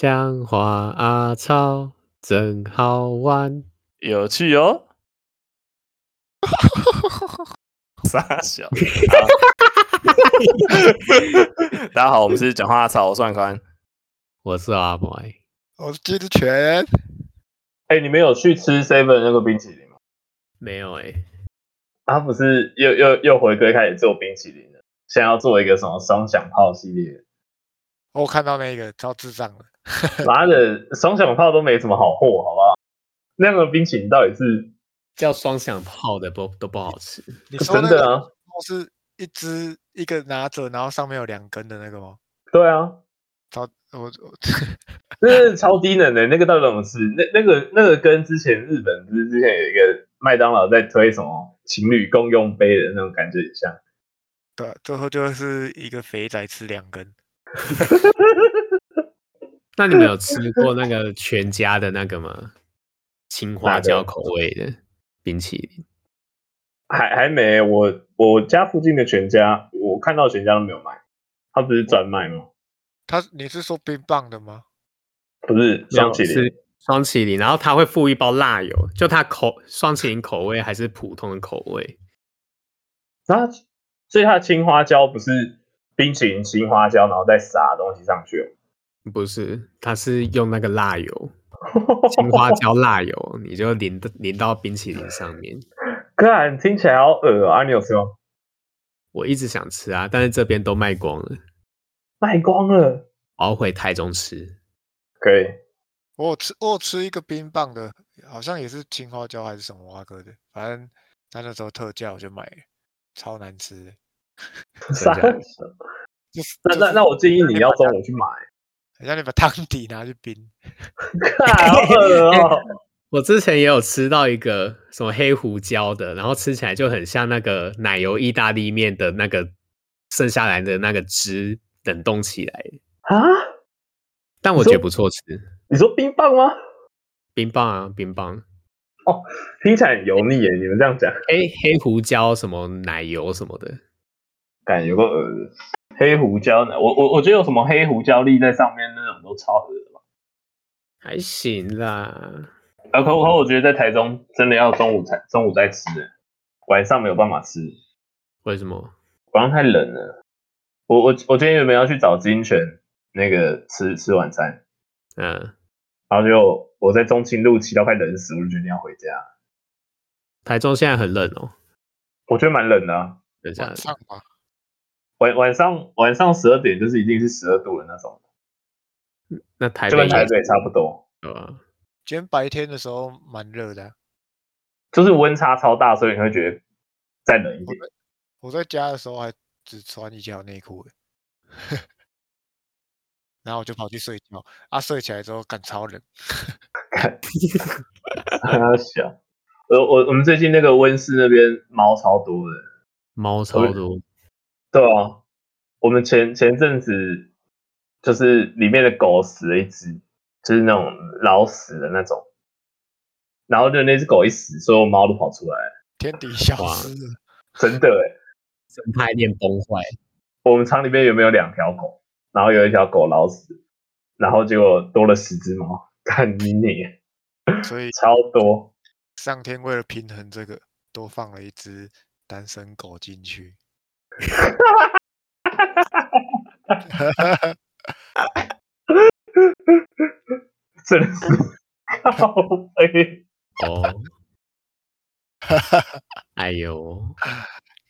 讲话啊草真好玩，有趣哦。傻笑，大家好，我们是讲话啊草，我是万宽，我是阿麦，我是金泉。哎、欸，你们有去吃 Seven 那个冰淇淋吗？没有哎、欸，他不是又又又回归开始做冰淇淋了，现在要做一个什么双响炮系列。我看到那个超智障的。妈的，双响炮都没什么好货，好不好？那个冰淇淋到底是叫双响炮的，不都不好吃。你说真的啊？是一只一个拿着，然后上面有两根的那个吗？对啊，超我我，那是超低能的，那个到底怎么吃？那那个那个跟之前日本不是之前有一个麦当劳在推什么情侣共用杯的那种感觉，很像。对，最后就是一个肥仔吃两根。那你们有吃过那个全家的那个吗？青花椒口味的冰淇淋？还还没，我我家附近的全家，我看到全家都没有卖。他不是专卖吗？他你是说冰棒的吗？不是双淇淋，双淇淋，然后他会附一包辣油，就他口双淇淋口味还是普通的口味？那，所以它的青花椒不是冰淇淋青花椒，然后再撒东西上去？不是，它是用那个辣油，青花椒辣油，你就淋淋到冰淇淋上面。哥，听起来好恶啊！你有吃吗？我一直想吃啊，但是这边都卖光了。卖光了，我要回台中吃。可以，我有吃，我有吃一个冰棒的，好像也是青花椒还是什么花哥的，反正他那时候特价，我就买了，超难吃的。三那那那我建议你要中午去买。好像你把汤底拿去冰，好饿哦！我之前也有吃到一个什么黑胡椒的，然后吃起来就很像那个奶油意大利面的那个剩下来的那个汁冷冻起来啊，但我觉得不错吃你。你说冰棒吗？冰棒啊，冰棒。哦，听起来很油腻耶！你们这样讲，黑黑胡椒什么奶油什么的，感觉有个恶黑胡椒呢？我我我觉得有什么黑胡椒粒在上面那种都超恶的吧？还行啦。啊，可可我觉得在台中真的要中午才中午再吃的，晚上没有办法吃。为什么？晚上太冷了。我我我今天原本要去找金泉那个吃吃晚餐，嗯，然后就我在中清路骑到快冷死，我就决定要回家。台中现在很冷哦，我觉得蛮冷的啊。晚上吧。晚晚上晚上十二点就是一定是十二度的那种，那台北就跟台北差不多。嗯，今天白天的时候蛮热的，就是温差超大，所以你会觉得再冷一点。我在家的时候还只穿一条内裤，然后我就跑去睡觉，啊，睡起来之后感超冷，好小。呃，我我们最近那个温室那边猫超多的，猫超多。对啊，我们前前阵子就是里面的狗死了一只，就是那种老死的那种，然后就那只狗一死，所有猫都跑出来了，天敌消失了，真的哎，生态链崩坏。我们厂里面有没有两条狗？然后有一条狗老死，然后结果多了十只猫，看你你，所以 超多。上天为了平衡这个，多放了一只单身狗进去。哈哈哈哈哈！哈哈哈真是靠北哦！哈哈哈！哎呦，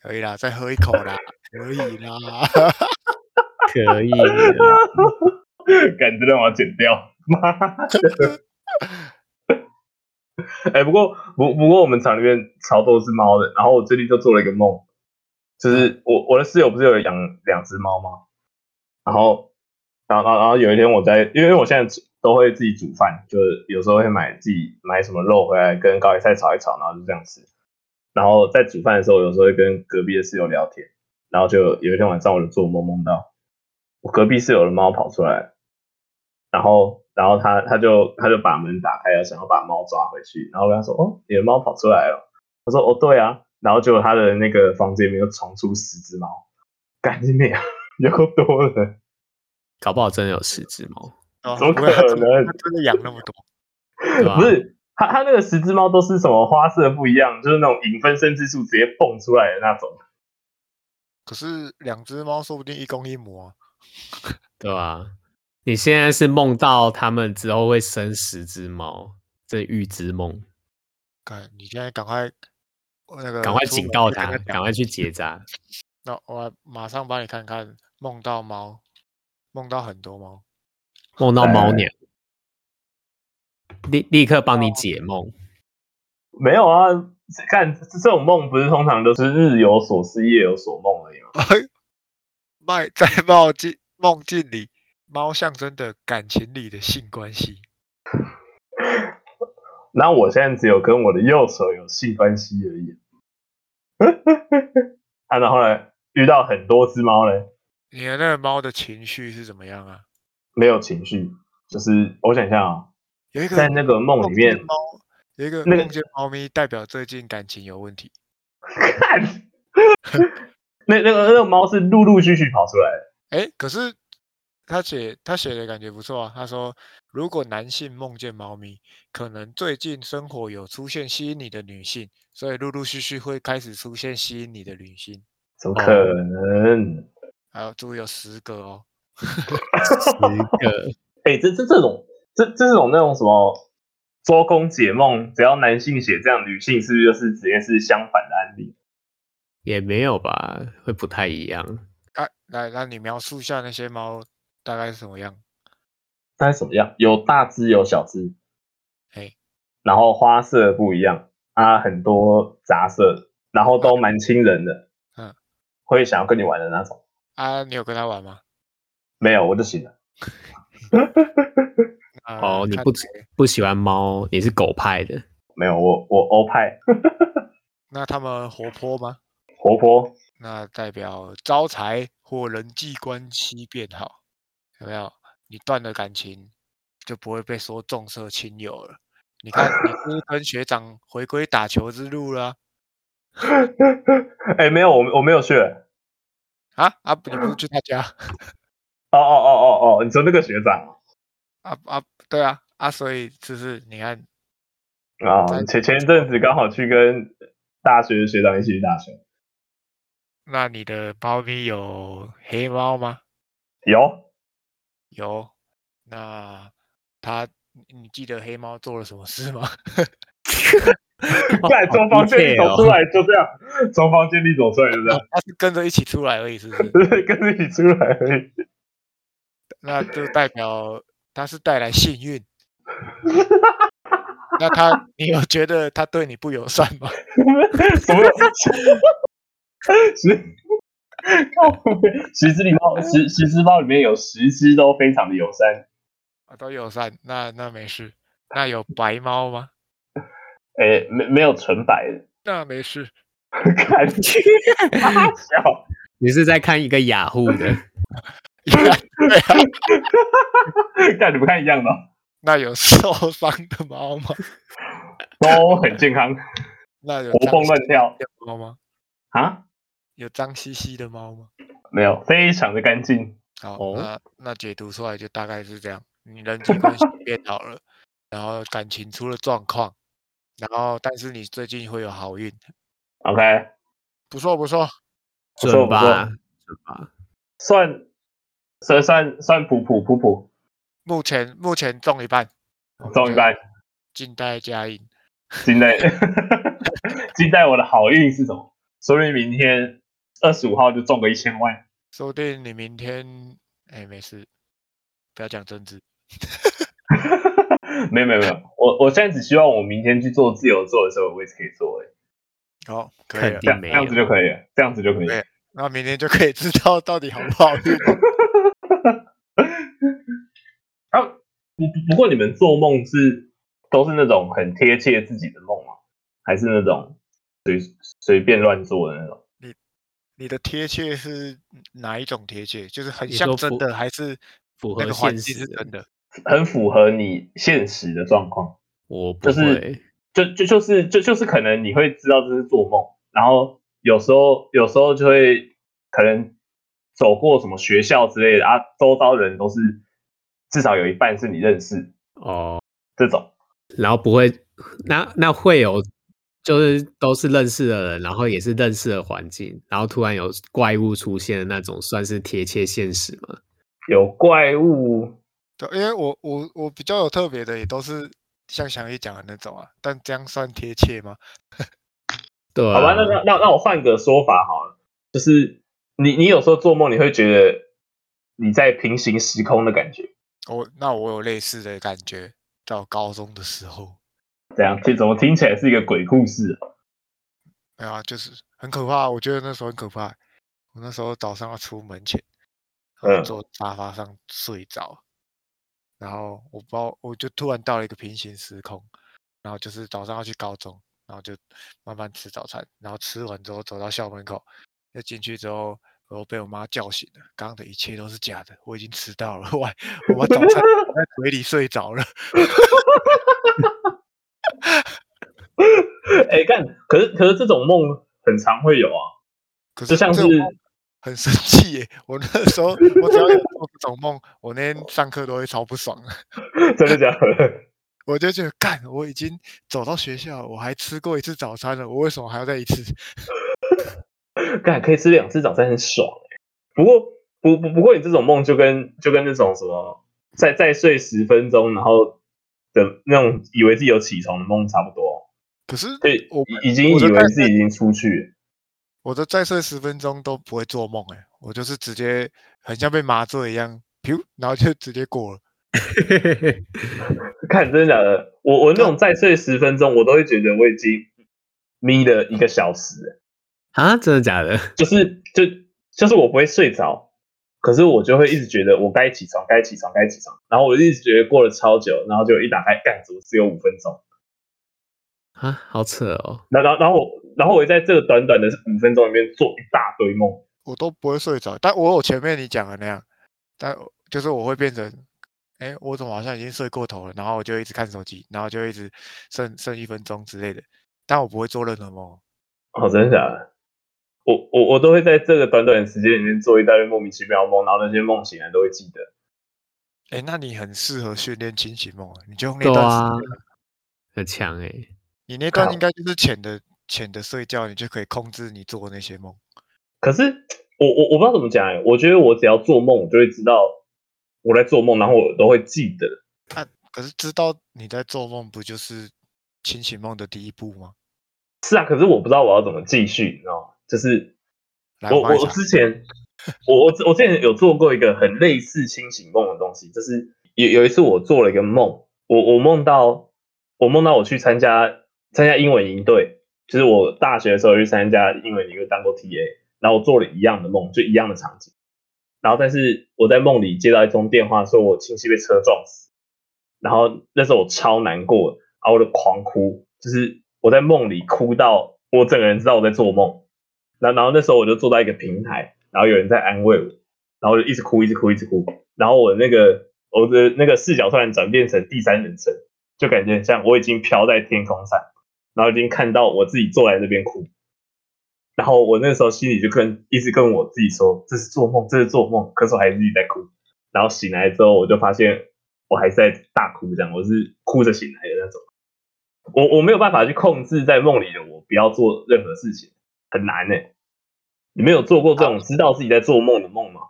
可以啦，再喝一口啦，可以啦，可以。感觉让我剪掉，妈的！哎，不过不不过我们厂里面超多只猫的，然后我最近就做了一个梦。就是我我的室友不是有养两只猫吗？然后，然后，然后有一天我在，因为我现在都会自己煮饭，就是有时候会买自己买什么肉回来跟高丽菜炒一炒，然后就这样吃。然后在煮饭的时候，有时候会跟隔壁的室友聊天，然后就有一天晚上我就做梦梦到我隔壁室友的猫跑出来，然后，然后他他就他就把门打开，了想要把猫抓回去，然后我跟他说：“哦，你的猫跑出来了。”他说：“哦，对啊。”然后结果他的那个房间里面又闯出十只猫，赶紧点，有够多了，搞不好真的有十只猫。怎么可能？他真的养那么多？不是，他他那个十只猫都是什么花色不一样，就是那种影分身之术直接蹦出来的那种。可是两只猫说不定一公一母啊，对吧？你现在是梦到他们之后会生十只猫，这预知梦。赶，你现在赶快那个，赶快警告他，赶快去结扎。那我马上帮你看看，梦到猫，梦到很多猫，梦到猫娘，立立刻帮你解梦。没有啊，看这种梦不是通常都是日有所思夜有所梦而已吗？卖在梦境梦境里，猫象征的感情里的性关系。那我现在只有跟我的右手有性关系而已。啊，然后呢，遇到很多只猫嘞。你的那个猫的情绪是怎么样啊？没有情绪，就是我想一下啊，有一个在那个梦里面，猫有一个梦见猫咪，代表最近感情有问题。看，那那个那个猫是陆陆续续跑出来的。哎，可是。他写他写的感觉不错啊。他说，如果男性梦见猫咪，可能最近生活有出现吸引你的女性，所以陆陆续续会开始出现吸引你的女性。怎么可能？还有注意有十个哦，十个。哎、欸，这这这种这这种那种什么周公解梦，只要男性写这样，女性是不是就是直接是相反的案例？也没有吧，会不太一样。啊，来，那你描述一下那些猫。大概是什么样？大概什么样？有大只有小只，嘿，然后花色不一样啊，很多杂色，然后都蛮亲人的，嗯，会想要跟你玩的那种。啊，你有跟他玩吗？没有，我就行了。哦，你不不喜欢猫，你是狗派的？没有，我我欧派。那他们活泼吗？活泼。那代表招财或人际关系变好。有没有？你断了感情，就不会被说重色轻友了。你看，你是跟学长回归打球之路了。哎、欸，没有，我我没有去。啊啊！你不是去他家？哦哦哦哦哦！你说那个学长？啊啊，对啊啊！所以就是你看，啊，前前一阵子刚好去跟大学的学长一起去打球。那你的猫咪有黑猫吗？有。有，那他，你记得黑猫做了什么事吗？在从房间里走出来，就这样，从房间里走出来就这样。他是跟着一起出来而已，是不是？对，跟着一起出来而已。那就代表他是带来幸运。那他，你有觉得他对你不友善吗？什么？十只里猫，十十只猫里面有十只都非常的友善啊，都友善，那那没事。那有白猫吗？诶、欸，没没有纯白的，那没事。看，笑，你是在看一个雅虎的？对啊，看你不看一样的？那有受伤的猫吗？都很健康，那有活蹦乱跳的猫吗？啊？有脏兮兮的猫吗？没有，非常的干净。好，哦、那那解读出来就大概是这样：你人际关系变好了，然后感情出了状况，然后但是你最近会有好运。OK，不错不错，准吧？准吧？算，算算算普普普普。目前目前中一半，中一半，静待佳音。静待，静待我的好运是什么？说明明天二十五号就中个一千万。说不定你明天，哎，没事，不要讲政治。没有没有没有，我我现在只希望我明天去做自由做的时候，我也是可以做哎。好、哦，可以了，这样这样子就可以了，这样子就可以了。那明天就可以知道到底好不好运。啊，不不过你们做梦是都是那种很贴切自己的梦吗？还是那种？随随便乱做的那种。你你的贴切是哪一种贴切？就是很像真的，还是符合现实是真的？很符合你现实的状况。我不就是就就就是就就是可能你会知道这是做梦，然后有时候有时候就会可能走过什么学校之类的啊，周遭人都是至少有一半是你认识哦，这种，然后不会，那那会有，就是都是认识的人，然后也是认识的环境，然后突然有怪物出现的那种，算是贴切现实吗？有怪物，对，因为我我我比较有特别的，也都是像祥一讲的那种啊，但这样算贴切吗？对啊，好吧，那那那那我换个说法好了，就是你你有时候做梦，你会觉得你在平行时空的感觉。我那我有类似的感觉，到高中的时候，这样听怎么听起来是一个鬼故事啊？哎呀，就是很可怕，我觉得那时候很可怕。我那时候早上要出门前，然后坐沙发上睡着，嗯、然后我不知道，我就突然到了一个平行时空，然后就是早上要去高中。然后就慢慢吃早餐，然后吃完之后走到校门口，要进去之后，我被我妈叫醒了。刚刚的一切都是假的，我已经迟到了。我我把早餐在 嘴里睡着了。哎，干！可是可是这种梦很常会有啊，可是就像是很生气耶。我那时候我只要有做这种梦，我那天上课都会超不爽的。真的假的？我就觉得干，我已经走到学校，我还吃过一次早餐了，我为什么还要再一次？干，可以吃两次早餐很爽。不过不不不过你这种梦就跟就跟那种什么再再睡十分钟，然后的那种以为自己有起床的梦差不多。可是对，我已经以为自己已经出去。我的再睡十分钟都不会做梦哎，我就是直接很像被麻醉一样，噗，然后就直接过了。看真的假的？我我那种再睡十分钟，我都会觉得我已经眯了一个小时 啊！真的假的？就是就就是我不会睡着，可是我就会一直觉得我该起床，该起床，该起床。然后我一直觉得过了超久，然后就一打开，干，怎么只有五分钟啊？好扯哦！那然后然后我然后我在这个短短的五分钟里面做一大堆梦，我都不会睡着，但我有前面你讲的那样，但就是我会变成。哎，我怎么好像已经睡过头了？然后我就一直看手机，然后就一直剩剩一分钟之类的。但我不会做任何梦。哦，真的假的？我我我都会在这个短短的时间里面做一大堆莫名其妙的梦，然后那些梦醒来都会记得。哎，那你很适合训练清醒梦啊！你就用那段时间，很强哎。你那段应该就是浅的浅的睡觉，你就可以控制你做的那些梦。可是我我我不知道怎么讲哎，我觉得我只要做梦，我就会知道。我在做梦，然后我都会记得。啊，可是知道你在做梦，不就是清醒梦的第一步吗？是啊，可是我不知道我要怎么继续，你知道吗？就是我我之前我我我之前有做过一个很类似清醒梦的东西，就是有有一次我做了一个梦，我我梦到我梦到我去参加参加英文营队，就是我大学的时候去参加英文营队当过 TA，然后我做了一样的梦，就一样的场景。然后，但是我在梦里接到一通电话，说我亲戚被车撞死。然后那时候我超难过，然后我就狂哭，就是我在梦里哭到我整个人知道我在做梦。然后，然后那时候我就坐在一个平台，然后有人在安慰我，然后就一直哭，一直哭，一直哭。然后我那个我的那个视角突然转变成第三人称，就感觉像我已经飘在天空上，然后已经看到我自己坐在那边哭。然后我那时候心里就跟一直跟我自己说，这是做梦，这是做梦。可是我还是一直在哭。然后醒来之后，我就发现我还在大哭，这样我是哭着醒来的那种。我我没有办法去控制在梦里的我不要做任何事情，很难诶。你没有做过这种知道自己在做梦的梦吗？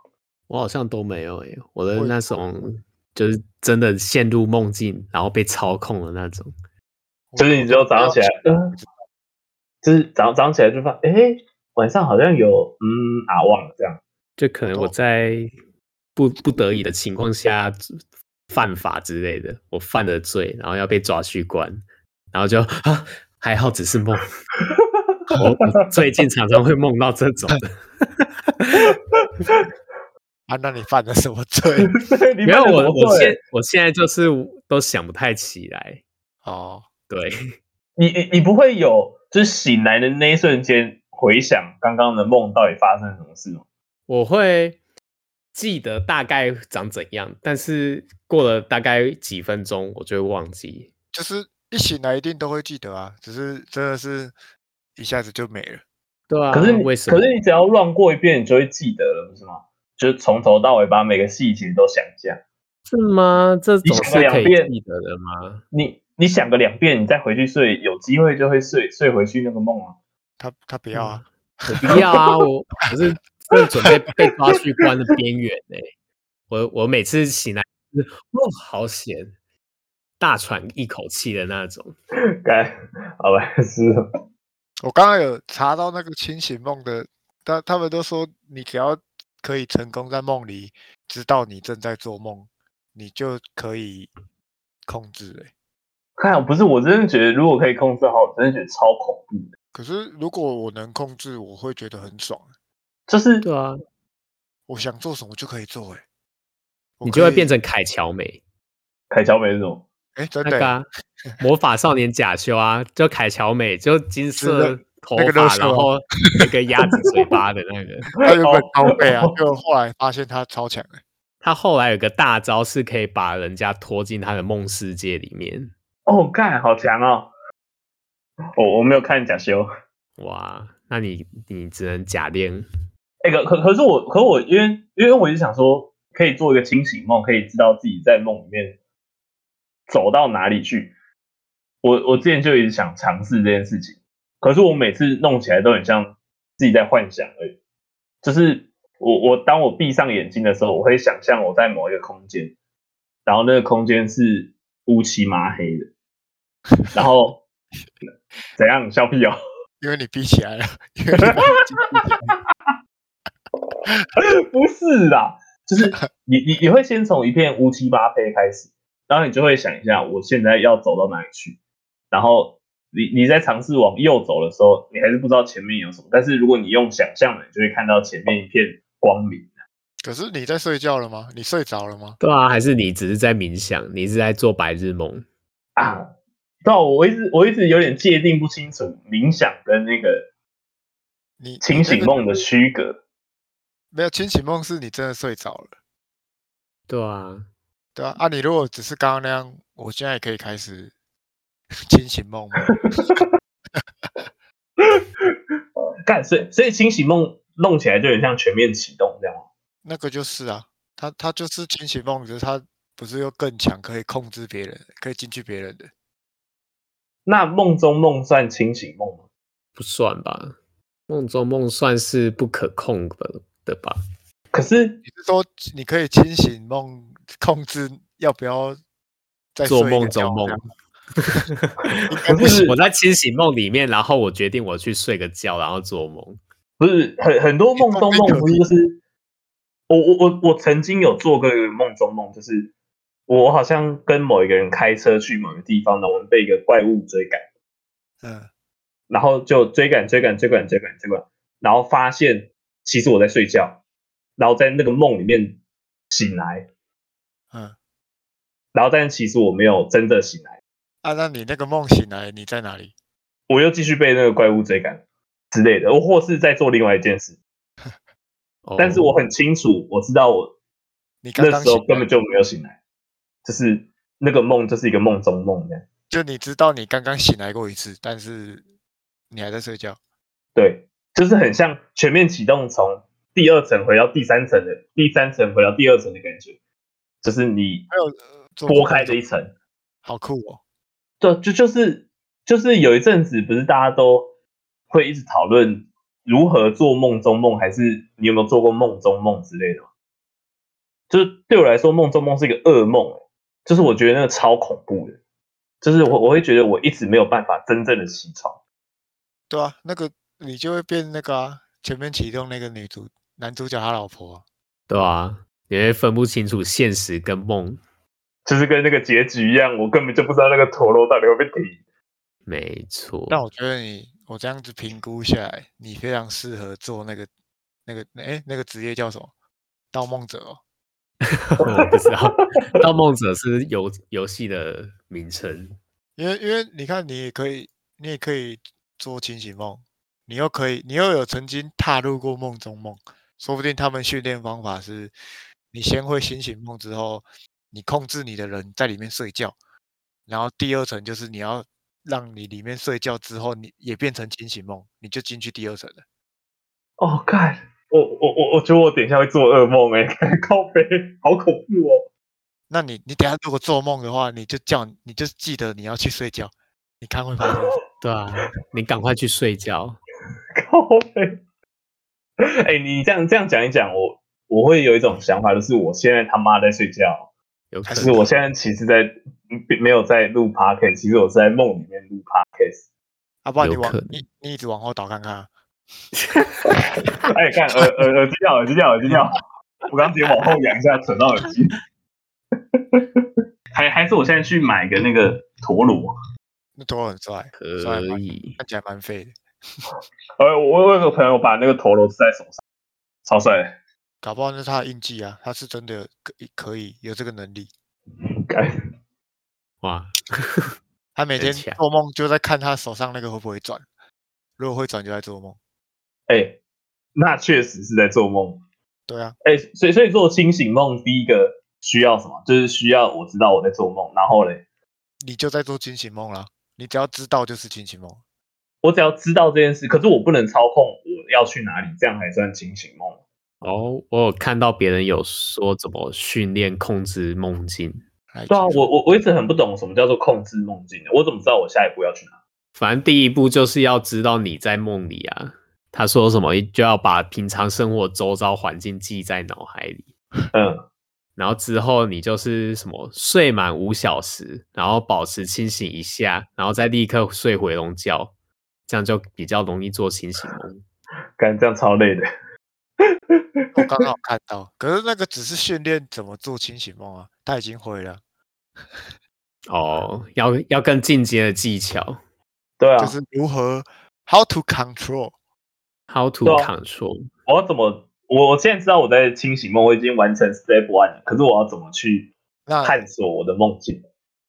我好像都没有诶。我的那种就是真的陷入梦境，然后被操控的那种。就是你只有早上起来。嗯就是早上早上起来就发，哎，晚上好像有，嗯啊，忘了这样，就可能我在不不得已的情况下犯法之类的，我犯了罪，然后要被抓去关，然后就啊，还好只是梦。我最近常常会梦到这种的。啊，那你犯了什么罪？没有，我我现我现在就是都想不太起来。哦，对，你你你不会有。就是醒来的那一瞬间，回想刚刚的梦到底发生什么事吗？我会记得大概长怎样，但是过了大概几分钟，我就会忘记。就是一醒来一定都会记得啊，只是真的是一下子就没了。对啊，可是为什么？可是你只要乱过一遍，你就会记得了，不是吗？就是从头到尾把每个细节都想一下。是吗？这种是可以记得的吗？你你想个两遍，你再回去睡，有机会就会睡睡回去那个梦啊。他他不要啊，我 不要啊，我我是正准备被抓去关的边缘呢。我我每次醒来，哦，好险，大喘一口气的那种。该好吧，是。我刚刚有查到那个清醒梦的，他他们都说，你只要可以成功在梦里知道你正在做梦，你就可以控制。哎，看，不是，我真的觉得如果可以控制好，我真的觉得超恐怖的。可是如果我能控制，我会觉得很爽。就是对啊，我想做什么就可以做。哎，你就会变成凯乔美。凯乔美是什么？哎，真的、那个啊、魔法少年假修啊，就凯乔美，就金色头发，那个、然后那个鸭子嘴巴的那个，他原本超废啊，就后来发现他超强哎。他后来有个大招是可以把人家拖进他的梦世界里面。哦，干，好强哦！我我没有看假修。哇，那你你只能假练。那个可可是我可我因为因为我一直想说，可以做一个清醒梦，可以知道自己在梦里面。走到哪里去？我我之前就一直想尝试这件事情，可是我每次弄起来都很像自己在幻想而已。就是我我当我闭上眼睛的时候，我会想象我在某一个空间，然后那个空间是乌漆麻黑的，然后 怎样？笑屁哦？因为你闭起来了。不是啦，就是你你你会先从一片乌漆八黑开始。然后你就会想一下，我现在要走到哪里去？然后你你在尝试往右走的时候，你还是不知道前面有什么。但是如果你用想象的，你就会看到前面一片光明。可是你在睡觉了吗？你睡着了吗？对啊，还是你只是在冥想？你是在做白日梦啊？对啊，我一直我一直有点界定不清楚冥想跟那个你清醒梦的区隔。没有，清醒梦是你真的睡着了。对啊。对啊，啊，你如果只是刚刚那样，我现在也可以开始 清醒梦吗？干，所以所以清醒梦弄起来就很像全面启动这样。那个就是啊，他他就是清醒梦，只是他不是又更强，可以控制别人，可以进去别人的。那梦中梦算清醒梦吗？不算吧，梦中梦算是不可控的的吧。可是你是说你可以清醒梦？控制要不要在做梦中梦？不是我在清醒梦里面，然后我决定我去睡个觉，然后做梦。不是很很多梦中梦，不是就是我我我我曾经有做过一个梦中梦，就是我好像跟某一个人开车去某个地方，然后我们被一个怪物追赶，嗯，然后就追赶追赶追赶追赶追赶，然后发现其实我在睡觉，然后在那个梦里面醒来。嗯，然后，但是其实我没有真的醒来。啊，那你那个梦醒来，你在哪里？我又继续被那个怪物追赶之类的，我或是在做另外一件事。但是我很清楚，我知道我那时候根本就没有醒来，就是那个梦就是一个梦中梦这样。就你知道你刚刚醒来过一次，但是你还在睡觉。对，就是很像全面启动，从第二层回到第三层的，第三层回到第二层的感觉。就是你拨开这一层，好酷哦！对，就就是就是有一阵子，不是大家都会一直讨论如何做梦中梦，还是你有没有做过梦中梦之类的？就是对我来说，梦中梦是一个噩梦，就是我觉得那个超恐怖的，就是我我会觉得我一直没有办法真正的起床。对啊，那个你就会变那个啊，前面启动那个女主男主角他老婆啊，对啊。你会分不清楚现实跟梦，就是跟那个结局一样，我根本就不知道那个陀螺到底会不会停。没错，但我觉得你，我这样子评估下来，你非常适合做那个那个哎，那个职业叫什么？盗梦者哦。我不知道，盗梦者是游游戏的名称。因为因为你看，你也可以，你也可以做清醒梦，你又可以，你又有曾经踏入过梦中梦，说不定他们训练方法是。你先会清醒梦之后，你控制你的人在里面睡觉，然后第二层就是你要让你里面睡觉之后，你也变成清醒梦，你就进去第二层了。哦，看，我我我我觉得我等一下会做噩梦哎，靠北，好恐怖哦。那你你等下如果做梦的话，你就叫你就记得你要去睡觉，你看会发生什么？对啊，你赶快去睡觉。靠北！哎、欸，你这样这样讲一讲，我我会有一种想法，就是我现在他妈在睡觉，可是我现在其实在并没有在录 podcast，其实我是在梦里面录 podcast。啊，不然你往你你一直往后倒看看。哎、欸，看耳耳耳机掉，耳机掉，耳机掉。我刚直接往后仰一下，扯到耳机。还还是我现在去买个那个陀螺，那陀螺很帅，可以，看起来蛮废的。呃，我我有个朋友把那个陀螺戴在手上，超帅。搞不好那是他的印记啊，他是真的可以可以有这个能力。哇，他每天做梦就在看他手上那个会不会转，如果会转就在做梦。哎、欸，那确实是在做梦。对啊，哎、欸，所以所以做清醒梦，第一个需要什么？就是需要我知道我在做梦，然后嘞，你就在做清醒梦了。你只要知道就是清醒梦。我只要知道这件事，可是我不能操控我要去哪里，这样还算清醒梦。哦，我有看到别人有说怎么训练控制梦境。对啊，我我我一直很不懂什么叫做控制梦境，我怎么知道我下一步要去哪？反正第一步就是要知道你在梦里啊。他说什么就要把平常生活周遭环境记在脑海里，嗯，然后之后你就是什么睡满五小时，然后保持清醒一下，然后再立刻睡回笼觉，这样就比较容易做清醒梦。感觉这样超累的。我刚 好看到，可是那个只是训练怎么做清醒梦啊，他已经会了。哦，要要更进阶的技巧，对啊，就是如何 how to control。How to control？、啊、我要怎么？我现在知道我在清醒梦，我已经完成 step one 了。可是我要怎么去探索我的梦境？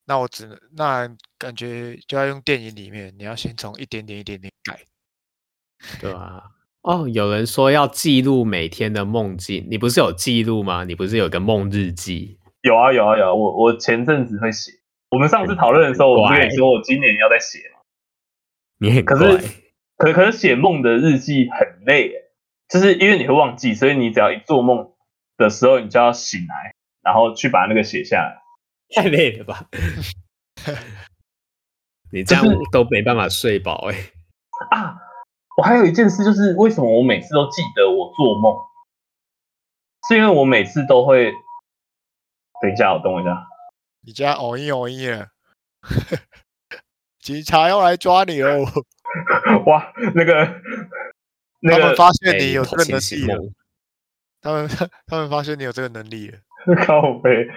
那我只能那感觉就要用电影里面，你要先从一点点一点点改，对啊。哦，有人说要记录每天的梦境，你不是有记录吗？你不是有个梦日记？有啊有啊有啊！我我前阵子会写。我们上次讨论的时候，我不是跟你说我今年要再写吗？你很。可是可可是写梦的日记很累，就是因为你会忘记，所以你只要一做梦的时候，你就要醒来，然后去把那个写下来。太累了吧？你这样都没办法睡饱哎、欸。啊，我还有一件事，就是为什么我每次都记得我做梦，是因为我每次都会。等一下，我等我一下。你家偶一偶一了，警察要来抓你哦。哇，那个，那个、他们发现你有这个能力了。欸、他们 他们发现你有这个能力了。靠北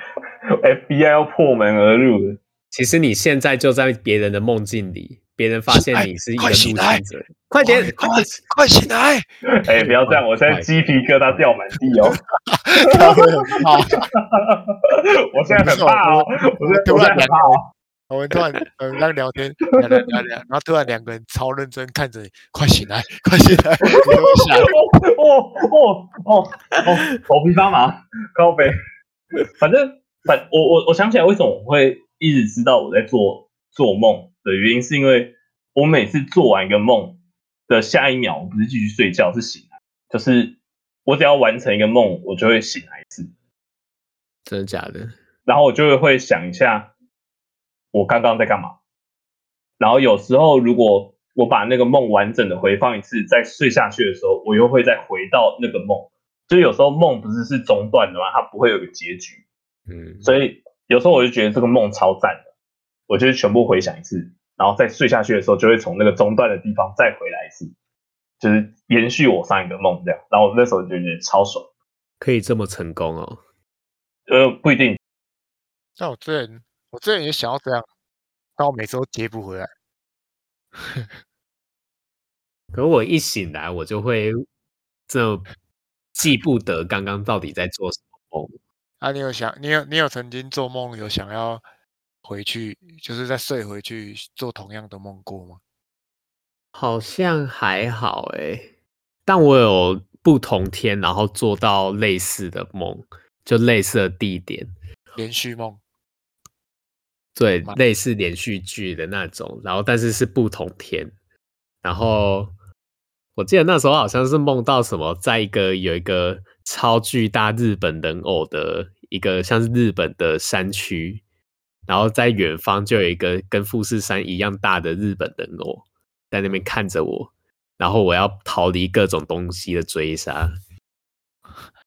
，FBI 要破门而入了。其实你现在就在别人的梦境里，别人发现你是一个入侵者。快点，快快醒来！哎、欸，不要这样，我现在鸡皮疙瘩掉满地哦。我现在很怕哦，我现在突然很怕哦。我们突然嗯在聊天 聊聊聊聊，然后突然两个人超认真看着你，快醒来，快醒来！哦哦哦哦，头皮发麻，高飞。反正反我我我想起来，为什么我会一直知道我在做做梦的原因，是因为我每次做完一个梦的下一秒，我不是继续睡觉，是醒来，就是我只要完成一个梦，我就会醒来一次。真的假的？然后我就会想一下。我刚刚在干嘛？然后有时候如果我把那个梦完整的回放一次，再睡下去的时候，我又会再回到那个梦。就有时候梦不是是中断的嘛，它不会有个结局。嗯，所以有时候我就觉得这个梦超赞的，我就全部回想一次，然后再睡下去的时候，就会从那个中断的地方再回来一次，就是延续我上一个梦这样。然后那时候就觉得超爽，可以这么成功哦？呃，不一定。那我之前。我之前也想要这样，但我每次都接不回来。可我一醒来，我就会这记不得刚刚到底在做什么梦。啊，你有想，你有你有曾经做梦有想要回去，就是再睡回去做同样的梦过吗？好像还好诶，但我有不同天，然后做到类似的梦，就类似的地点，连续梦。对，类似连续剧的那种，然后但是是不同天，然后我记得那时候好像是梦到什么，在一个有一个超巨大日本人偶的一个像是日本的山区，然后在远方就有一个跟富士山一样大的日本人偶在那边看着我，然后我要逃离各种东西的追杀。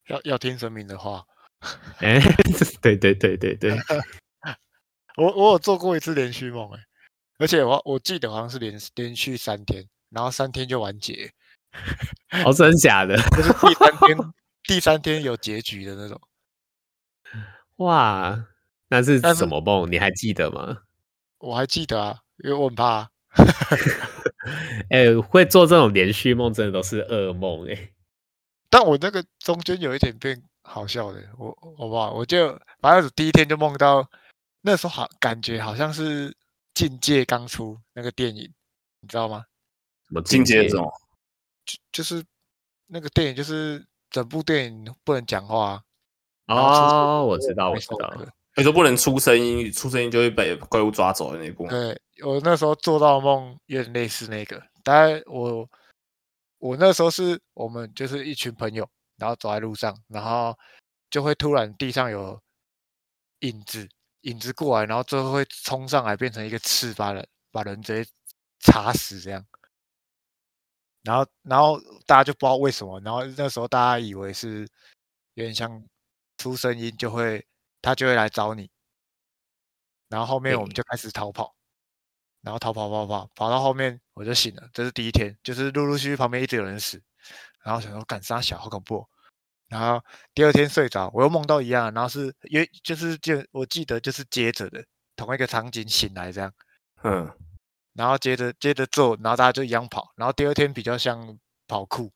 要要听神明的话。哎，对对对对对，我我有做过一次连续梦哎，而且我我记得好像是连连续三天，然后三天就完结。哦，真的假的？就是第三天，第三天有结局的那种。哇，那是什么梦？你还记得吗？我还记得啊，因为我很怕。哎、欸，会做这种连续梦，真的都是噩梦哎。但我那个中间有一点变好笑的，我好不好？我就反正第一天就梦到，那时候好感觉好像是《境界》刚出那个电影，你知道吗？什么境界这种？就就是那个电影，就是整部电影不能讲话。哦，我知道，我知道。你说不能出声音，出声音就会被怪物抓走的那部。对，我那时候做到梦有点类似那个，大概我我那时候是我们就是一群朋友，然后走在路上，然后就会突然地上有影子，影子过来，然后最后会冲上来变成一个刺，把人把人直接插死这样。然后，然后大家就不知道为什么，然后那时候大家以为是有点像出声音就会他就会来找你，然后后面我们就开始逃跑，然后逃跑跑跑跑到后面我就醒了，这是第一天，就是陆陆续续旁边一直有人死，然后想说干啥小好恐怖，然后第二天睡着我又梦到一样，然后是因为就是就我记得就是接着的同一个场景醒来这样，嗯。然后接着接着做，然后大家就一样跑。然后第二天比较像跑酷，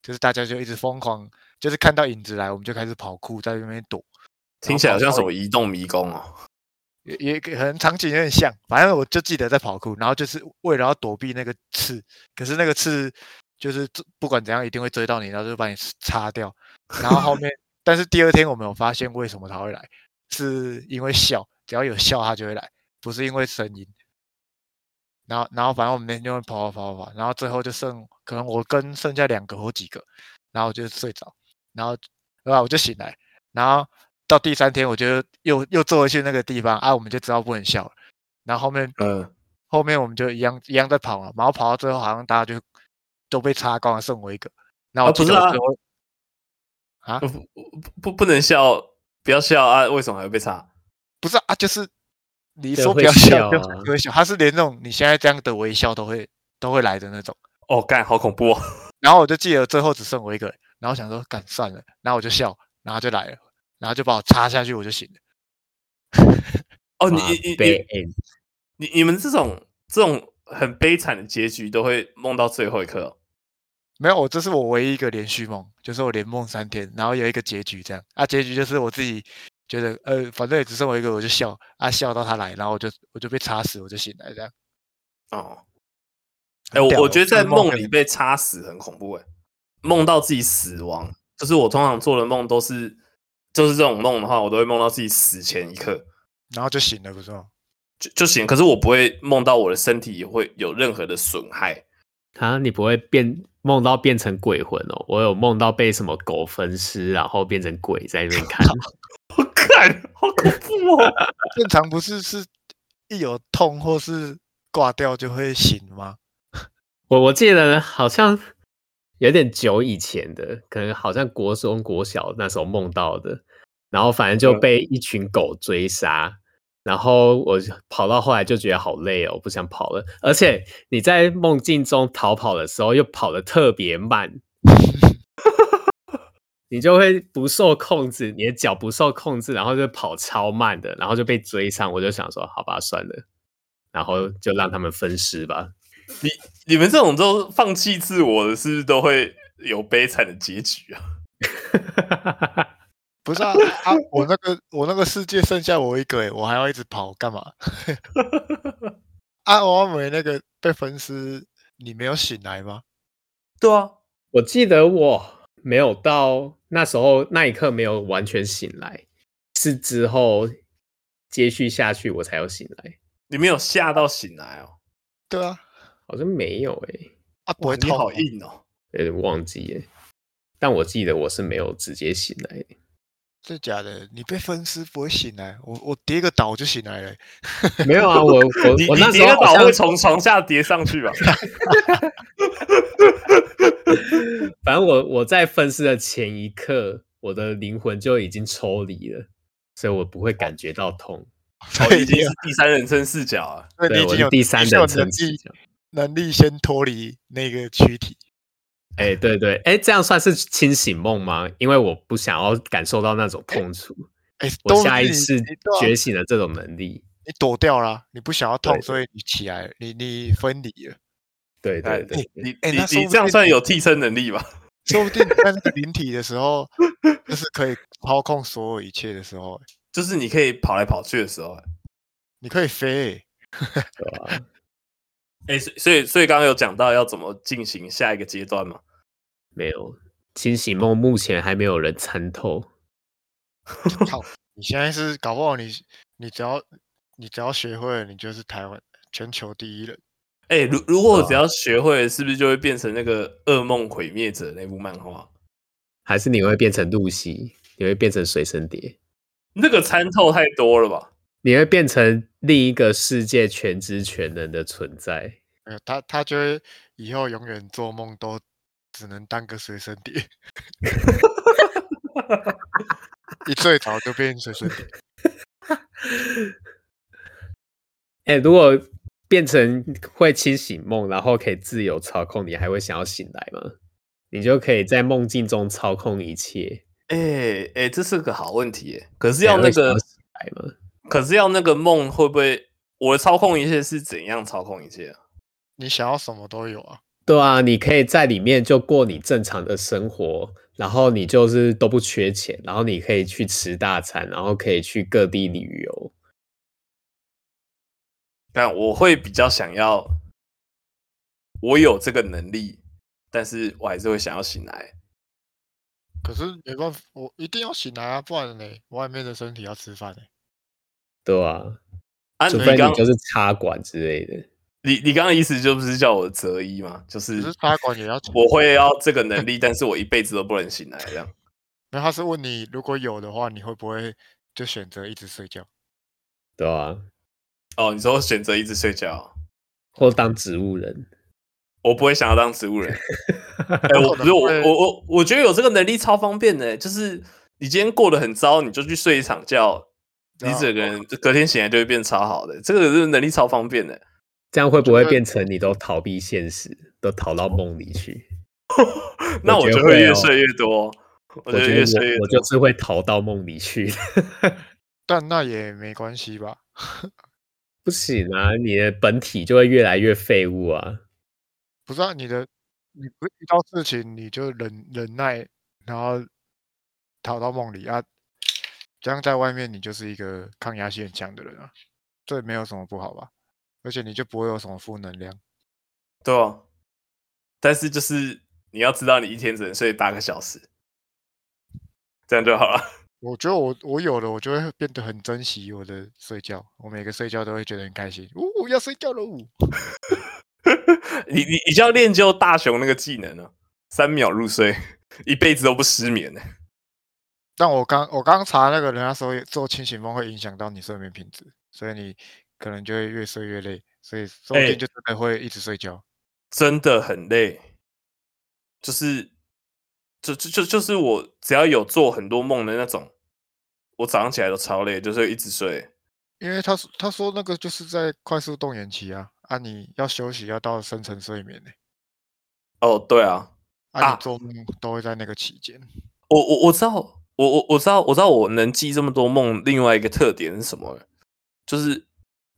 就是大家就一直疯狂，就是看到影子来，我们就开始跑酷，在那边躲。听起来好像什么移动迷宫哦，也也可能场景有点像。反正我就记得在跑酷，然后就是为了要躲避那个刺，可是那个刺就是不管怎样一定会追到你，然后就把你擦掉。然后后面，但是第二天我们有发现为什么他会来，是因为笑，只要有笑他就会来，不是因为声音。然后，然后，反正我们那天就会跑跑跑跑跑，然后最后就剩可能我跟剩下两个或几个，然后我就睡着，然后，然后我就醒来，然后到第三天，我就又又坐回去那个地方啊，我们就知道不能笑了。然后后面，嗯，后面我们就一样一样在跑了，然后跑到最后，好像大家就都被擦光了，剩我一个。然后我记得最后啊，不不不能笑，不要笑啊！为什么还会被擦？不是啊，就是。你说不要笑，就不要笑。他是连那种你现在这样的微笑都会都会来的那种。哦，干，好恐怖哦！然后我就记得最后只剩我一个人，然后想说干算了，然后我就笑，然后就来了，然后就把我插下去，我就醒了。哦，你你你你你们这种这种很悲惨的结局都会梦到最后一刻哦？没有，我这是我唯一一个连续梦，就是我连梦三天，然后有一个结局这样啊，结局就是我自己。觉得呃，反正也只剩我一个，我就笑啊，笑到他来，然后我就我就被插死，我就醒来这样。哦，哎、欸，我我觉得在梦里被插死很恐怖哎，梦到自己死亡，就是我通常做的梦都是，就是这种梦的话，我都会梦到自己死前一刻，然后就醒了，不是吗？就就醒，可是我不会梦到我的身体会有任何的损害。啊，你不会变梦到变成鬼魂哦？我有梦到被什么狗分尸，然后变成鬼在那边看。好恐怖哦！正常不是是一有痛或是挂掉就会醒吗？我我记得好像有点久以前的，可能好像国中国小那时候梦到的，然后反正就被一群狗追杀，嗯、然后我跑到后来就觉得好累哦，我不想跑了。而且你在梦境中逃跑的时候又跑得特别慢。你就会不受控制，你的脚不受控制，然后就跑超慢的，然后就被追上。我就想说，好吧，算了，然后就让他们分尸吧。你你们这种都放弃自我的，是不是都会有悲惨的结局啊？不是啊啊！我那个我那个世界剩下我一个，我还要一直跑干嘛？啊，我没那个被分尸，你没有醒来吗？对啊，我记得我。没有到那时候那一刻没有完全醒来，是之后接续下去我才有醒来。你没有吓到醒来哦？对啊，好像没有诶、欸。啊，不会痛？你好硬哦，有点忘记诶。但我记得我是没有直接醒来的。这假的？你被分尸不会醒来？我我跌个倒就醒来了。没有啊，我我我那时候倒会从床下跌上去吧？反正我我在分尸的前一刻，我的灵魂就已经抽离了，所以我不会感觉到痛。哦，已经是第三人称视角啊！对，我是第三人称视角，能力先脱离那个躯体。哎、欸，对对，哎、欸，这样算是清醒梦吗？因为我不想要感受到那种痛楚。哎、欸，我下一次觉醒了这种能力，你躲掉了，你不想要痛，所以你起来了，你你分离了。对对对，欸、你你你这样算有替身能力吧？说不定在那个 灵体的时候，就是可以操控所有一切的时候，就是你可以跑来跑去的时候，你可以飞。哎、欸，所以所以刚刚有讲到要怎么进行下一个阶段吗？没有，清醒梦目前还没有人参透。好，你现在是搞不好你你只要你只要学会了，你就是台湾全球第一人。哎、欸，如如果我只要学会了，是不是就会变成那个噩梦毁灭者那部漫画？还是你会变成露西？你会变成随身碟？那个参透太多了吧？你会变成另一个世界全知全能的存在。呃，他他就会以后永远做梦都只能当个随身碟，一睡着就变随身碟。哎、欸，如果变成会清醒梦，然后可以自由操控，你还会想要醒来吗？你就可以在梦境中操控一切。哎、欸、哎、欸，这是个好问题。可是要那个来吗？可是要那个梦会不会？我操控一切是怎样操控一切啊？你想要什么都有啊。对啊，你可以在里面就过你正常的生活，然后你就是都不缺钱，然后你可以去吃大餐，然后可以去各地旅游。但我会比较想要，我有这个能力，但是我还是会想要醒来。可是没办法，我一定要醒来啊，不然呢，外面的身体要吃饭呢。对啊，除非你就是插管之类的。你你刚刚的意思就不是叫我择一吗？就是插管也要，我会要这个能力，但是我一辈子都不能醒来这样。那他是问你，如果有的话，你会不会就选择一直睡觉？对啊。哦，你说选择一直睡觉，或当植物人？我不会想要当植物人。哎、欸，我不是我我我我觉得有这个能力超方便的，就是你今天过得很糟，你就去睡一场觉。你整个人隔天醒来就会变超好的，这个是能力超方便的。这样会不会变成你都逃避现实，都逃到梦里去？那我就会越睡越多。我觉得越睡越多，我就是会逃到梦里去。但那也没关系吧？不行啊，你的本体就会越来越废物啊！不是啊，你的你不遇到事情你就忍忍耐，然后逃到梦里啊。这样在外面，你就是一个抗压性很强的人啊，这没有什么不好吧？而且你就不会有什么负能量，对啊。但是就是你要知道，你一天只能睡八个小时，这样就好了。我觉得我我有了，我就会变得很珍惜我的睡觉。我每个睡觉都会觉得很开心。呜，要睡觉了！你你你就要练就大雄那个技能啊，三秒入睡，一辈子都不失眠呢。但我刚我刚查那个人家说做清醒梦会影响到你睡眠品质，所以你可能就会越睡越累，所以中间就真的会一直睡觉，欸、真的很累。就是就就就就是我只要有做很多梦的那种，我早上起来都超累，就是一直睡。因为他说他说那个就是在快速动眼期啊，啊你要休息要到深层睡眠呢、欸。哦，对啊，啊你做梦都会在那个期间。我我我知道。我我我知道我知道我能记这么多梦，另外一个特点是什么？就是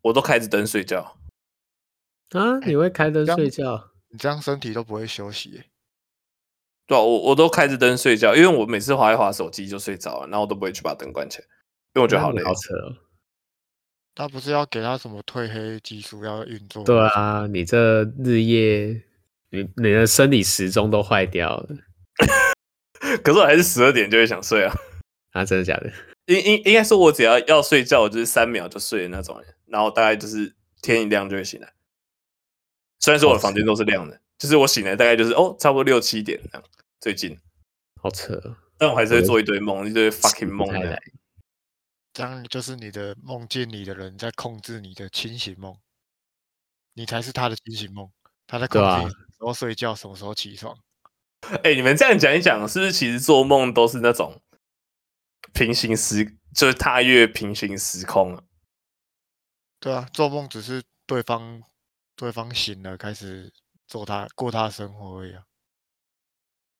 我都开着灯睡觉啊！你会开灯睡觉？你这样身体都不会休息？对啊，我我都开着灯睡觉，因为我每次划一划手机就睡着了，然后我都不会去把灯关起来，因为我觉得好累。好扯哦！他不是要给他什么褪黑激素要运作？对啊，你这日夜，你你的生理时钟都坏掉了。可是我还是十二点就会想睡啊！啊，真的假的？应应应该说，我只要要睡觉，我就是三秒就睡的那种人。然后大概就是天一亮就会醒来。虽然说我的房间都是亮的，就是我醒来大概就是哦，差不多六七点这样。最近好扯，但我还是会做一堆梦，一堆 fucking 梦的。这样就是你的梦境里的人在控制你的清醒梦，你才是他的清醒梦，他在控制你什么时候睡觉，什么时候起床。哎、欸，你们这样讲一讲，是不是其实做梦都是那种平行时，就是踏越平行时空啊？对啊，做梦只是对方对方醒了，开始做他过他的生活而已啊。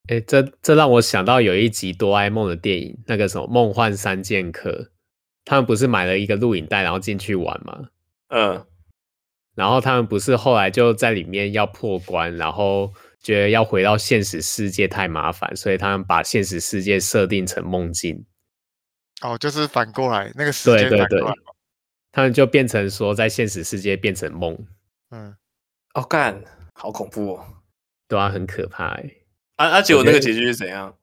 哎、欸，这这让我想到有一集哆啦 A 梦的电影，那个什么《梦幻三剑客》，他们不是买了一个录影带，然后进去玩吗？嗯，然后他们不是后来就在里面要破关，然后觉得要回到现实世界太麻烦，所以他们把现实世界设定成梦境。哦，就是反过来那个时间反过来。对对对，他们就变成说在现实世界变成梦。嗯，哦干，好恐怖哦，对啊，很可怕哎。啊啊！结果那个结局是怎样？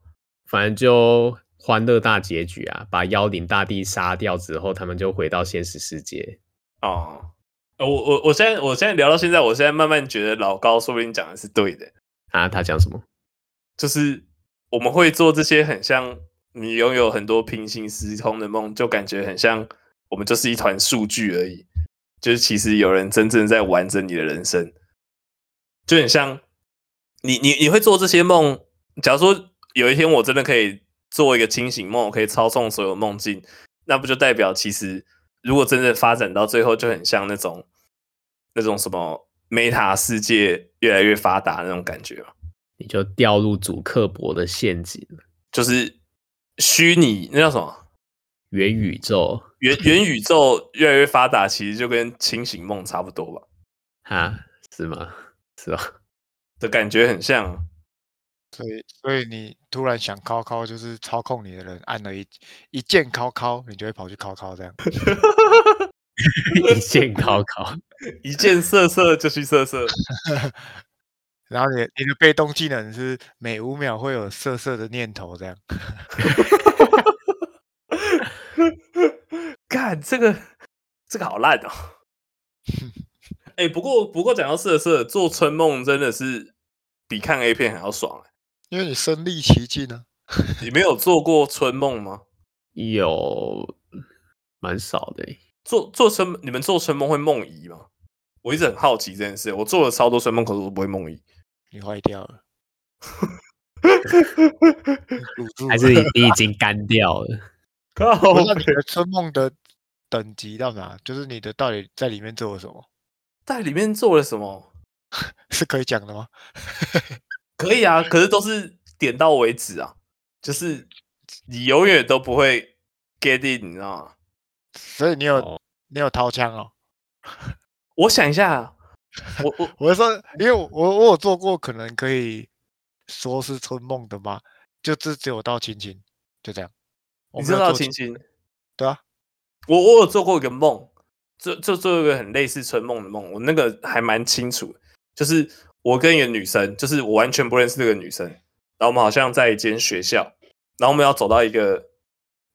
反正就欢乐大结局啊！把妖灵大帝杀掉之后，他们就回到现实世界。哦，我我我现在我现在聊到现在，我现在慢慢觉得老高说不定讲的是对的啊！他讲什么？就是我们会做这些很像你拥有很多平行时空的梦，就感觉很像我们就是一团数据而已。就是其实有人真正在完整你的人生，就很像。你你你会做这些梦？假如说有一天我真的可以做一个清醒梦，我可以操纵所有梦境，那不就代表其实如果真的发展到最后，就很像那种那种什么 Meta 世界越来越发达那种感觉吗？你就掉入祖克伯的陷阱，就是虚拟那叫什么元宇宙？元元宇宙越来越发达，其实就跟清醒梦差不多吧？哈，是吗？是吧？的感觉很像，所以所以你突然想敲敲，就是操控你的人按了一一键敲敲，你就会跑去敲敲这样。一键高考，一键色色就去色色。然后你你的被动技能是每五秒会有色色的念头这样。干这个这个好烂哦。哎、欸，不过不过讲到色色，做春梦真的是比看 A 片还要爽哎、欸，因为你身历其境啊。你没有做过春梦吗？有，蛮少的、欸。做做春，你们做春梦会梦遗吗？我一直很好奇这件事。我做了超多春梦，可是我不会梦遗。你坏掉了，还是你你已经干掉了？那你的春梦的等级到哪？就是你的到底在里面做了什么？在里面做了什么？是可以讲的吗？可以啊，可是都是点到为止啊，就是你永远都不会 get in，你知道吗？所以你有、哦、你有掏枪哦？我想一下，我我我是说，因为我我有做过，可能可以说是春梦的吗？就只只有到亲亲，就这样。你知道亲亲？对啊，我我有做过一个梦。就就做一个很类似春梦的梦，我那个还蛮清楚，就是我跟一个女生，就是我完全不认识这个女生，然后我们好像在一间学校，然后我们要走到一个，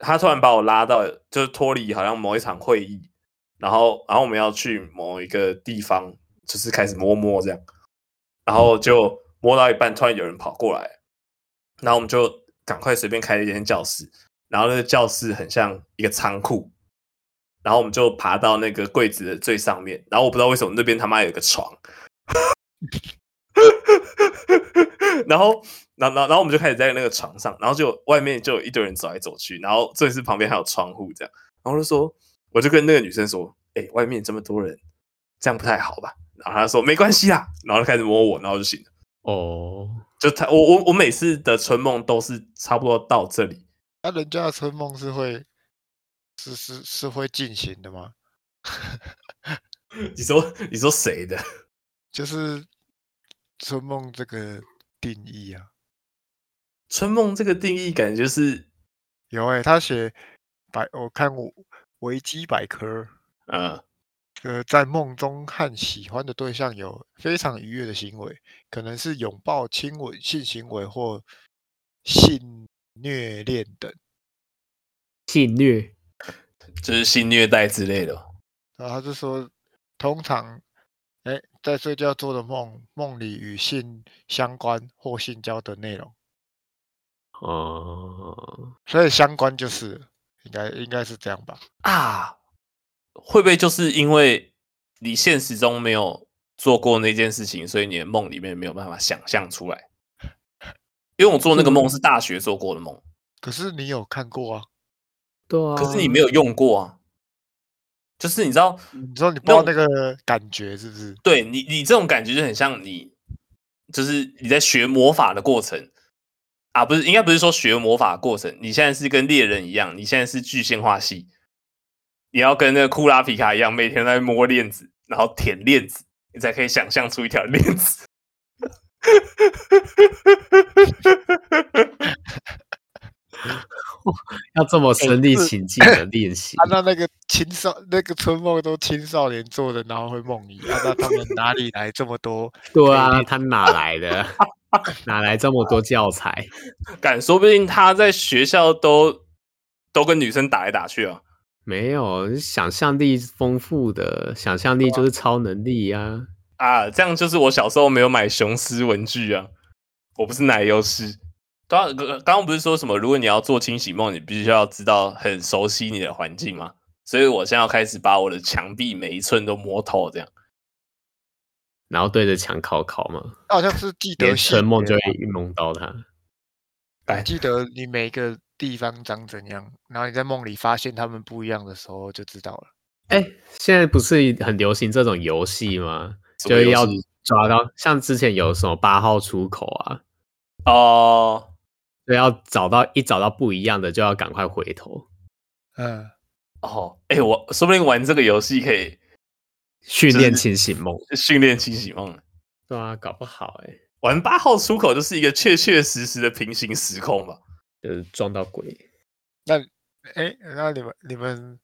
他突然把我拉到，就是脱离好像某一场会议，然后然后我们要去某一个地方，就是开始摸摸这样，然后就摸到一半，突然有人跑过来，然后我们就赶快随便开了一间教室，然后那个教室很像一个仓库。然后我们就爬到那个柜子的最上面，然后我不知道为什么那边他妈有个床，然后，然后，然后我们就开始在那个床上，然后就外面就有一堆人走来走去，然后这是旁边还有窗户这样，然后就说，我就跟那个女生说，哎，外面这么多人，这样不太好吧？然后她说没关系啦，然后就开始摸我，然后就醒了。哦，就他，我我我每次的春梦都是差不多到这里，那人家的春梦是会。是是是会进行的吗？你说你说谁的？就是春梦这个定义啊。春梦这个定义感觉就是有哎、欸，他写百，我看我维基百科，嗯，呃，在梦中和喜欢的对象有非常愉悦的行为，可能是拥抱、亲吻、性行为或性虐恋等。性虐。就是性虐待之类的，然后他就说，通常，哎，在睡觉做的梦，梦里与性相关或性交的内容。哦，所以相关就是应该应该是这样吧？啊，会不会就是因为你现实中没有做过那件事情，所以你的梦里面没有办法想象出来？因为我做那个梦是大学做过的梦，可是你有看过啊？对啊，可是你没有用过啊。就是你知道，你知道你不知道那个感觉是不是？对你，你这种感觉就很像你，就是你在学魔法的过程啊，不是，应该不是说学魔法的过程。你现在是跟猎人一样，你现在是具象化系，你要跟那个库拉皮卡一样，每天在摸链子，然后舔链子，你才可以想象出一条链子。要这么身临其境的练习？按照那个青少那个春梦都青少年做的，然后会梦遗，按照他们哪里来这么多？对啊，他哪来的？哪来这么多教材？敢说不定他在学校都都跟女生打来打去啊？没有，想象力丰富的，想象力就是超能力呀！啊，这样就是我小时候没有买雄狮文具啊，我不是奶油狮。刚刚刚不是说什么？如果你要做清洗梦，你必须要知道很熟悉你的环境吗？所以我现在要开始把我的墙壁每一寸都摸透，这样，然后对着墙考考嘛。好像是记得春梦就会梦到它。哎，记得你每一个地方长怎样，然后你在梦里发现他们不一样的时候，就知道了。哎，现在不是很流行这种游戏吗？就是要抓到，像之前有什么八号出口啊？哦。所以要找到一找到不一样的，就要赶快回头。嗯，哦，哎、欸，我说不定玩这个游戏可以训练清醒梦，训练清醒梦。对啊，搞不好哎、欸，玩八号出口就是一个确确实实的平行时空吧，就是撞到鬼。那，哎、欸，那你们你们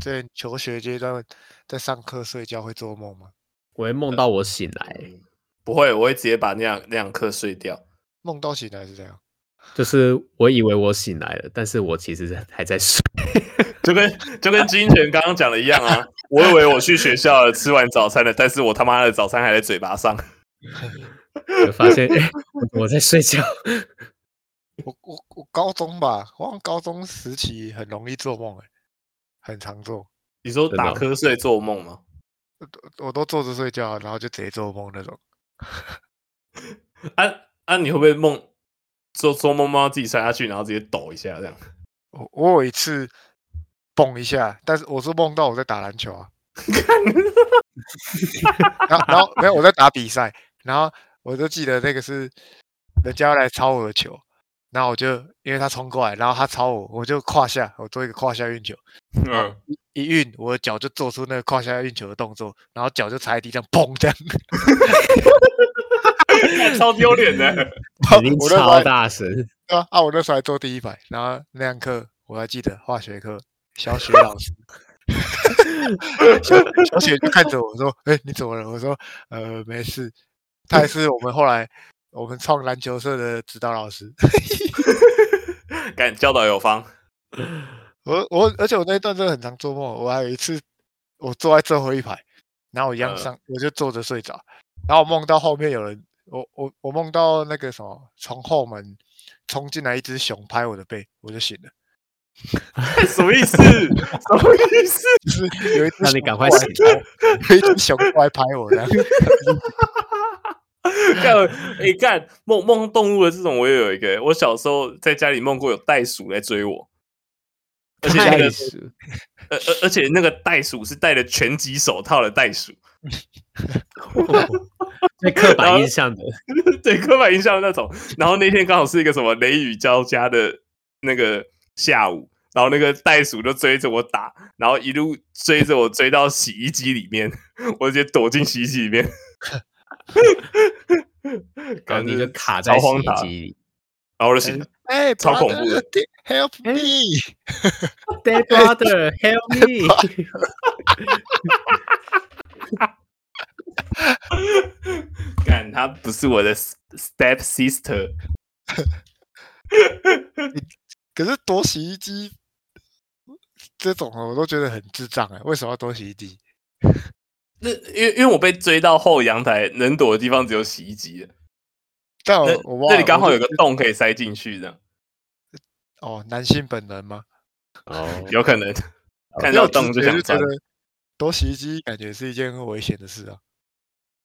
在求学阶段在上课睡觉会做梦吗？我会梦到我醒来、嗯，不会，我会直接把那样那样课睡掉。梦到醒来是这样。就是我以为我醒来了，但是我其实还在睡，就跟就跟金泉刚刚讲的一样啊！我以为我去学校了，吃完早餐了，但是我他妈的早餐还在嘴巴上。我发现、欸、我在睡觉。我我我高中吧，我高中时期很容易做梦，哎，很常做。你说打瞌睡做梦吗？我我都坐着睡觉，然后就直接做梦那种。啊啊！你会不会梦？做做梦梦到自己摔下去，然后直接抖一下，这样。我我有一次蹦一下，但是我是梦到我在打篮球啊。然后然后没有我在打比赛，然后我就记得那个是人家要来抄我的球，然后我就因为他冲过来，然后他抄我，我就胯下我做一个胯下运球，嗯，一一运我的脚就做出那个胯下运球的动作，然后脚就踩在地上，砰这样。超丢脸的，肯定超大神啊！啊，我那时候还坐第一排，然后那堂课我还记得化学课，小雪老师，小小雪就看着我说：“哎、欸，你怎么了？”我说：“呃，没事。”他也是我们后来我们创篮球社的指导老师，敢教导有方。我我而且我那一段真的很常做梦，我还有一次我坐在最后一排，然后我一样上、呃、我就坐着睡着，然后我梦到后面有人。我我我梦到那个什么，从后门冲进来一只熊拍我的背，我就醒了。什么意思？什么意思？就是有一只，那你赶快醒，有一只熊过来拍我的。干，哎干，梦梦动物的这种我也有一个，我小时候在家里梦过有袋鼠来追我，而且那个，而而而且那个袋鼠是戴了拳击手套的袋鼠。最刻板印象的，对刻板印象的那种。然后那天刚好是一个什么雷雨交加的那个下午，然后那个袋鼠就追着我打，然后一路追着我追到洗衣机里面，我直接躲进洗衣机里面，然后你就卡在洗衣机里，然后我就醒了，哎，超恐怖的，Help me，Dead brother，Help me。干，他不是我的 step sister。可是躲洗衣机这种我都觉得很智障哎，为什么要躲洗衣机？那因为因为我被追到后阳台，能躲的地方只有洗衣机了。但我那里刚好有个洞可以塞进去的。哦，男性本能吗？哦，有可能看到洞就想钻。躲洗衣机感觉是一件很危险的事啊！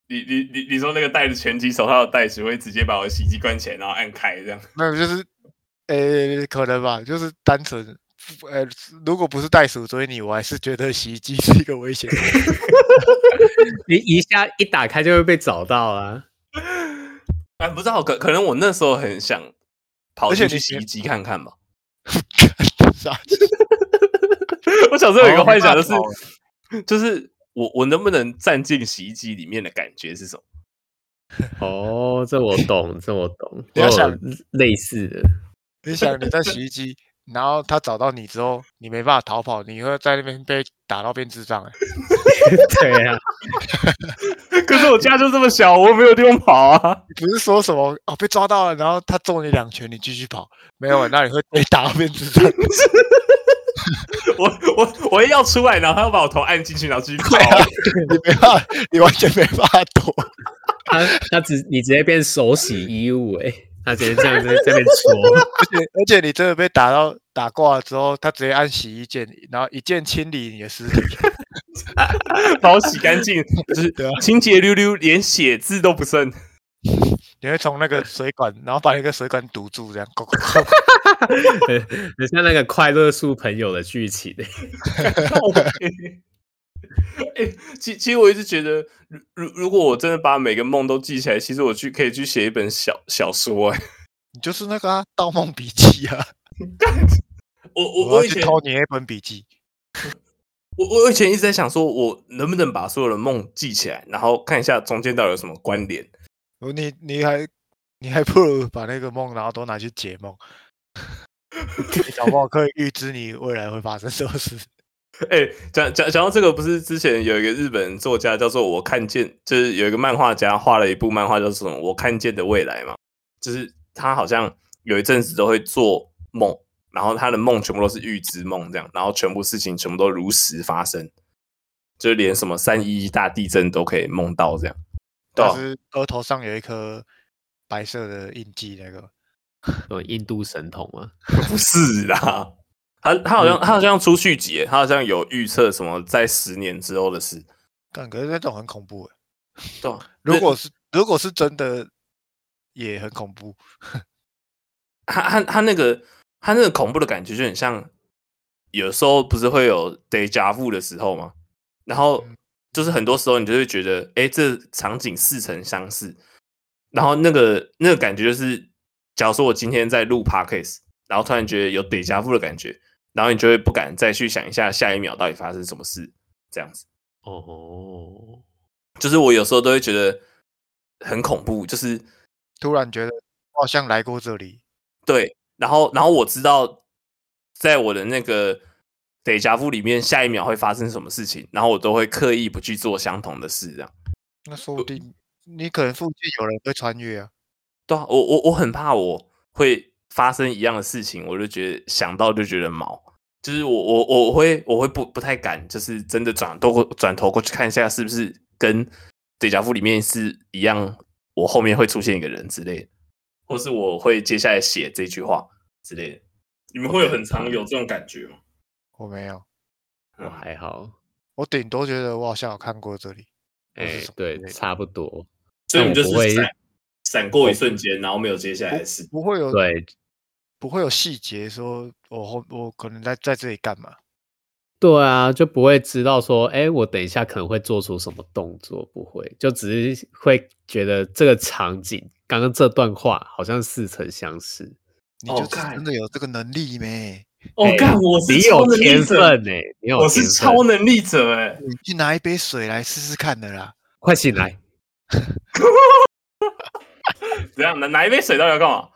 你你你你说那个戴着拳击手套的袋鼠会直接把我的洗衣机关起来，然后按开这样？没有，就是，呃、欸，可能吧，就是单纯，呃，如果不是袋鼠追你，我还是觉得洗衣机是一个危险。你一下一打开就会被找到啊！哎，不知道，可可能我那时候很想跑进去洗衣机看看吧。我小时候有一个幻想，就是。就是我我能不能站进洗衣机里面的感觉是什么？哦，这我懂，这我懂。你要想类似的，你想你在洗衣机，然后他找到你之后，你没办法逃跑，你会在那边被打到变智障哎。对啊，可是我家就这么小，我没有地方跑啊。你 不是说什么哦被抓到了，然后他揍你两拳，你继续跑？没有，那你会被打到变智障。我我我一要出来，然后他要把我头按进去，然后继续跑。你没办法，你完全没办法躲。他他直你直接变手洗衣物哎、欸，他直接这样在这边搓。而且而且你真的被打到打挂了之后，他直接按洗衣键，然后一键清理你的尸体，把我洗干净，就是清洁溜溜，连血渍都不剩。你会从那个水管，然后把那个水管堵住，这样。很像那个快乐树朋友的剧情。哎，其其实我一直觉得，如如果我真的把每个梦都记起来，其实我去可以去写一本小小说。哎，你就是那个《盗梦笔记》啊！我我我以前偷你那本笔记。我我以前一直在想，说我能不能把所有的梦记起来，然后看一下中间到底有什么关联。你你还你还不如把那个梦，然后都拿去解梦，搞不好可以预知你未来会发生什么事。哎、欸，讲讲讲到这个，不是之前有一个日本作家叫做我看见，就是有一个漫画家画了一部漫画叫做什么我看见的未来嘛，就是他好像有一阵子都会做梦，然后他的梦全部都是预知梦这样，然后全部事情全部都如实发生，就连什么三一一大地震都可以梦到这样。但是额头上有一颗白色的印记，那个有印度神童吗？不是啦，他他好像他好像出续集，他好像有预测什么在十年之后的事。感觉那种很恐怖哎。对，如果是如果是真的，也很恐怖。他他他那个他那个恐怖的感觉就很像，有时候不是会有 deja vu 的时候吗？然后。就是很多时候你就会觉得，哎，这场景似曾相识，然后那个那个感觉就是，假如说我今天在录 podcast，然后突然觉得有 déjà vu 的感觉，然后你就会不敢再去想一下下一秒到底发生什么事，这样子。哦，就是我有时候都会觉得很恐怖，就是突然觉得我好像来过这里。对，然后然后我知道，在我的那个。得加夫里面下一秒会发生什么事情，然后我都会刻意不去做相同的事，这样。那说不定你可能附近有人会穿越啊。对啊，我我我很怕我会发生一样的事情，我就觉得想到就觉得毛，就是我我我会我会不不太敢，就是真的转都转头过去看一下是不是跟对家夫里面是一样，我后面会出现一个人之类的，或是我会接下来写这句话之类的。你们会有很常有这种感觉吗？我没有，我还好，我顶多觉得我好像有看过这里，哎、欸，对，差不多，所以你就是闪闪过一瞬间，然后没有接下来的事，不会有对，不会有细节说我后我可能在在这里干嘛？对啊，就不会知道说，哎、欸，我等一下可能会做出什么动作，不会，就只是会觉得这个场景，刚刚这段话好像似曾相识，你就真的有这个能力没？我、哦、干、欸，我是超能力者呢、欸！我是超能力者哎、欸！你去拿一杯水来试试看的啦！快起来！怎样？拿拿一杯水到底要干嘛？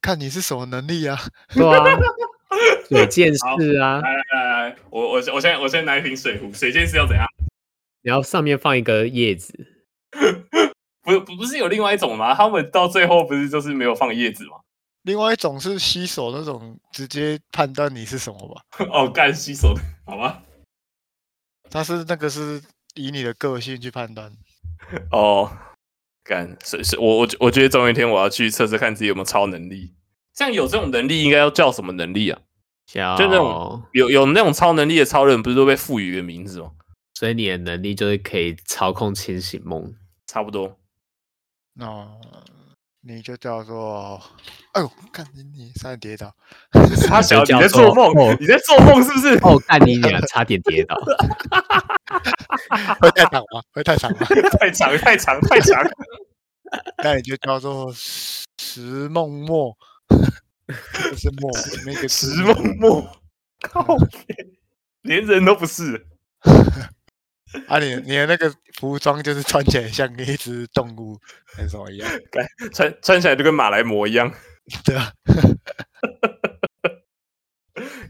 看你是什么能力啊？对啊，水剑士啊！来来来来，我我我先我先拿一瓶水壶。水剑士要怎样？你要上面放一个叶子。不不不是有另外一种吗？他们到最后不是就是没有放叶子吗？另外一种是吸手那种，直接判断你是什么吧？哦，干吸手的，好吧？他是那个是以你的个性去判断。哦，干是是，我我我觉得总有一天我要去测试看自己有没有超能力，像有这种能力，应该要叫什么能力啊？叫就那种有有那种超能力的超人，不是都被赋予一个名字吗？所以你的能力就是可以操控清醒梦，差不多。那你就叫做……哎呦，看你你差点跌倒，他小就叫你在做梦，哦你在做梦是不是？哦，看你娘，差点跌倒。会太长吗？会太长吗？太长太长太长。那你就叫做石梦墨，不是墨，那个石梦墨，靠，连人都不是。啊你，你你的那个服装就是穿起来像一只动物还是什么一样？穿穿起来就跟马来貘一样。对啊，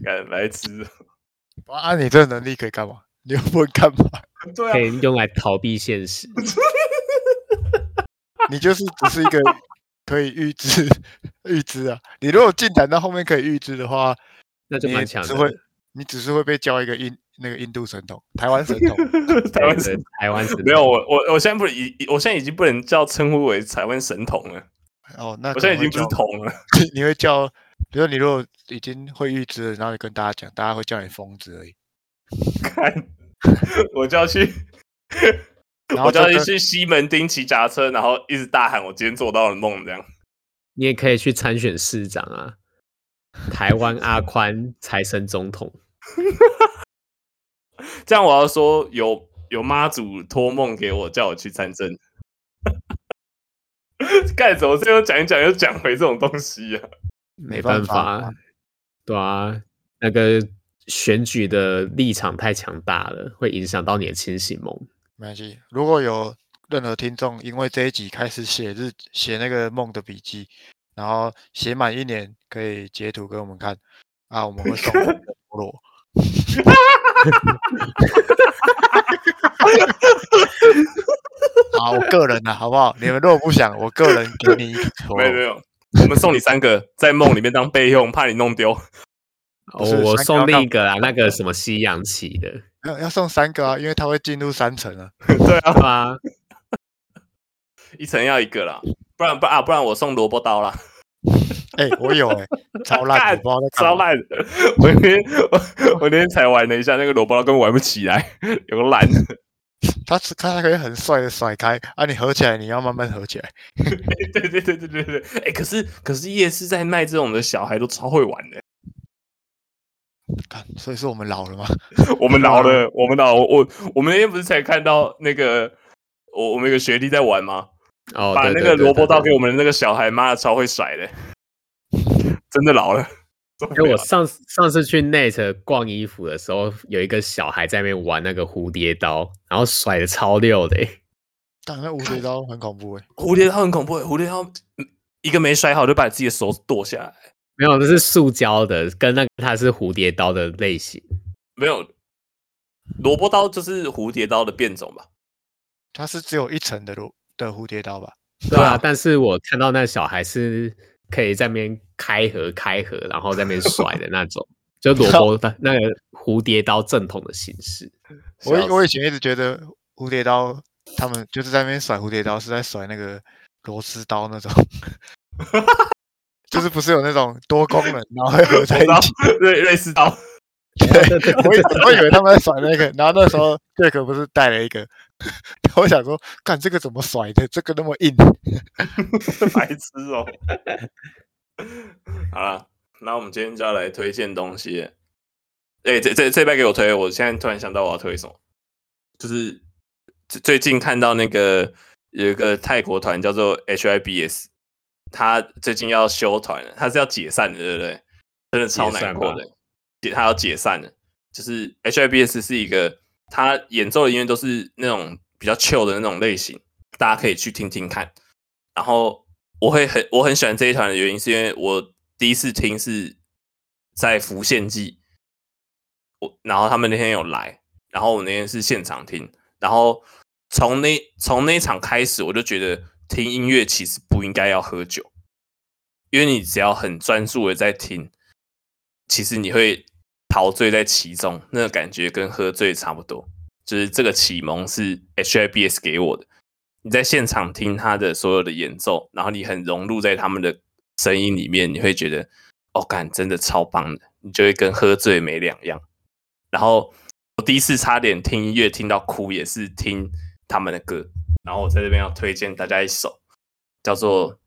敢来吃？啊，你这能力可以干嘛？你又不会干嘛？对可以用来逃避现实。你就是只是一个可以预知预知啊！你如果进展到后面可以预知的话，那就蛮强的。只会你只是会被叫一个印那个印度神童、台湾神童、台湾神台湾神没有我我我现在不已，我现在已经不能叫称呼为台湾神童了。哦，那我现在已经不是童了。你会叫，比如说你如果已经会预知了，然后你跟大家讲，大家会叫你疯子而已。看，我就要去。然后我就要去西门町骑脚踏车，然后一直大喊：“我今天做到了梦。”这样，你也可以去参选市长啊！台湾阿宽财神总统，这样我要说有有妈祖托梦给我，叫我去参政。干什么？最后讲一讲又讲回这种东西啊？没办法，对啊，那个选举的立场太强大了，会影响到你的清醒梦。没关系，如果有任何听众因为这一集开始写日写那个梦的笔记，然后写满一年，可以截图给我们看啊，我们会送菠萝。好，我个人的好不好？你们如果不想，我个人给你一个。没有没有，我们送你三个，在梦里面当备用，怕你弄丢。哦，我送另一个啊，那个什么西洋棋的。要要送三个啊，因为它会进入三层啊。对啊，啊，一层要一个啦，不然不啊，不然我送萝卜刀啦。哎、欸，我有哎、欸，超烂，不知道在超烂的。我那天我我那天才玩了一下，那个萝卜刀根本玩不起来，有个烂。它它还可以很帅的甩开啊，你合起来你要慢慢合起来。对对对对对对，哎、欸，可是可是夜市在卖这种的小孩都超会玩的。看，所以说我们老了吗？我们老了，我们老了。我我们那天不是才看到那个我我们有个学弟在玩吗？哦，把那个萝卜刀给我们的那个小孩，妈的超会甩的，真的老了。因为我上上次去 Net 逛衣服的时候，有一个小孩在那边玩那个蝴蝶刀，然后甩的超溜的。但那蝴蝶刀很恐怖哎，蝴蝶刀很恐怖哎，蝴蝶刀一个没甩好就把自己的手剁下来。没有，这是塑胶的，跟那个它是蝴蝶刀的类型。没有，萝卜刀就是蝴蝶刀的变种吧？它是只有一层的萝的蝴蝶刀吧？对啊，但是我看到那小孩是可以在那边开合开合，然后在那边甩的那种，就萝卜 的那个蝴蝶刀正统的形式。我我以前一直觉得蝴蝶刀，他们就是在那边甩蝴蝶刀，是在甩那个螺丝刀那种。就是不是有那种多功能，然后会合在一起，类类似刀。对，我以我以为他们在甩那个，然后那时候杰克不是带了一个，我想说，看这个怎么甩的，这个那么硬，白痴哦。好了，那我们今天就要来推荐东西。哎、欸，这这这边给我推，我现在突然想到我要推什么，就是最最近看到那个有一个泰国团叫做 HIBS。他最近要休团了，他是要解散的，对不对？真的超难过的，解他要解散了。就是 HIBS 是一个，他演奏的音乐都是那种比较 chill 的那种类型，大家可以去听听看。然后我会很我很喜欢这一团的原因，是因为我第一次听是在浮现记，我然后他们那天有来，然后我那天是现场听，然后从那从那一场开始，我就觉得。听音乐其实不应该要喝酒，因为你只要很专注的在听，其实你会陶醉在其中，那个感觉跟喝醉差不多。就是这个启蒙是 HIBS 给我的。你在现场听他的所有的演奏，然后你很融入在他们的声音里面，你会觉得哦，干真的超棒的，你就会跟喝醉没两样。然后我第一次差点听音乐听到哭，也是听他们的歌。然后我在这边要推荐大家一首，叫做《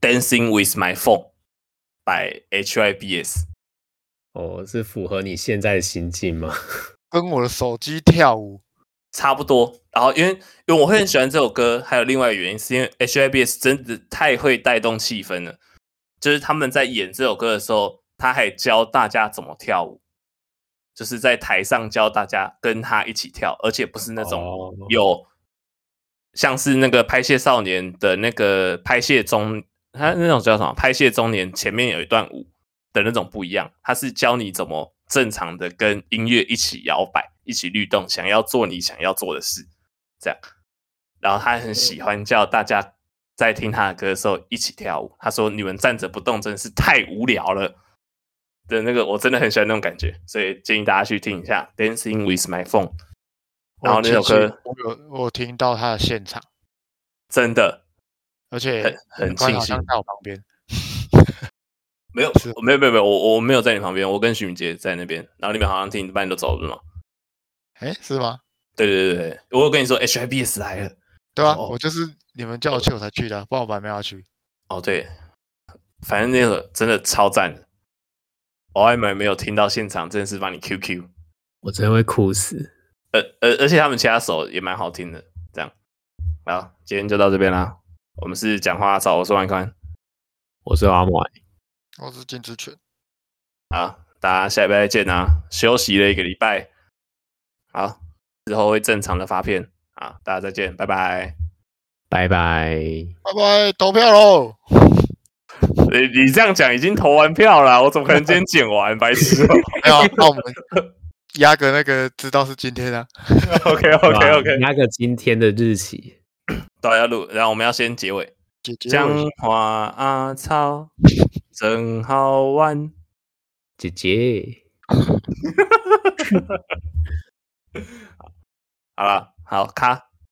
Dancing with My Phone》by HYBS。哦，是符合你现在的心境吗？跟我的手机跳舞差不多。然后因为因为我会很喜欢这首歌，还有另外一个原因是因为 HYBS 真的太会带动气氛了。就是他们在演这首歌的时候，他还教大家怎么跳舞，就是在台上教大家跟他一起跳，而且不是那种有像是那个拍谢少年的那个拍谢中，他那种叫什么？拍谢中年前面有一段舞。的那种不一样，他是教你怎么正常的跟音乐一起摇摆、一起律动，想要做你想要做的事，这样。然后他很喜欢叫大家在听他的歌的时候一起跳舞。他说：“你们站着不动真的是太无聊了。”的那个我真的很喜欢那种感觉，所以建议大家去听一下《Dancing with My Phone》。然后那首歌，我有我听到他的现场，真的，而且很很庆幸在我旁边。没有，没有，没有，没有，我我没有在你旁边，我跟徐敏杰在那边，然后你们好像听一半都走了嘛？哎，是吗？对对对对，我有跟你说 HIBS 来了，对啊，我就是你们叫我去我才去的，不然我本来没有要去。哦，对，反正那个真的超赞的，我还没没有听到现场，真的是把你 QQ，我真的会哭死。而而而且他们其他手也蛮好听的，这样。好，今天就到这边啦，我们是讲话草，我是万宽，我是阿莫。我是金志全，好，大家下礼拜再见啊！休息了一个礼拜，好，之后会正常的发片，好，大家再见，拜拜，拜拜，拜拜，投票喽！你你这样讲已经投完票了，我怎么可能今天剪完？白痴！没有，那我们压个那个，知道是今天啊。OK OK OK，压个今天的日期，大家录，然后我们要先结尾，讲话啊草。真好玩，姐姐。好了，好，卡。